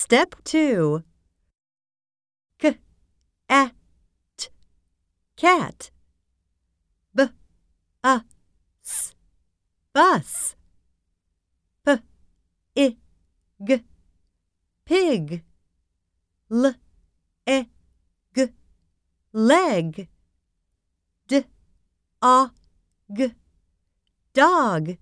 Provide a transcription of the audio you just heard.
Step 2 K a t cat. B a s bus. P i g pig. L e g leg. D a g dog.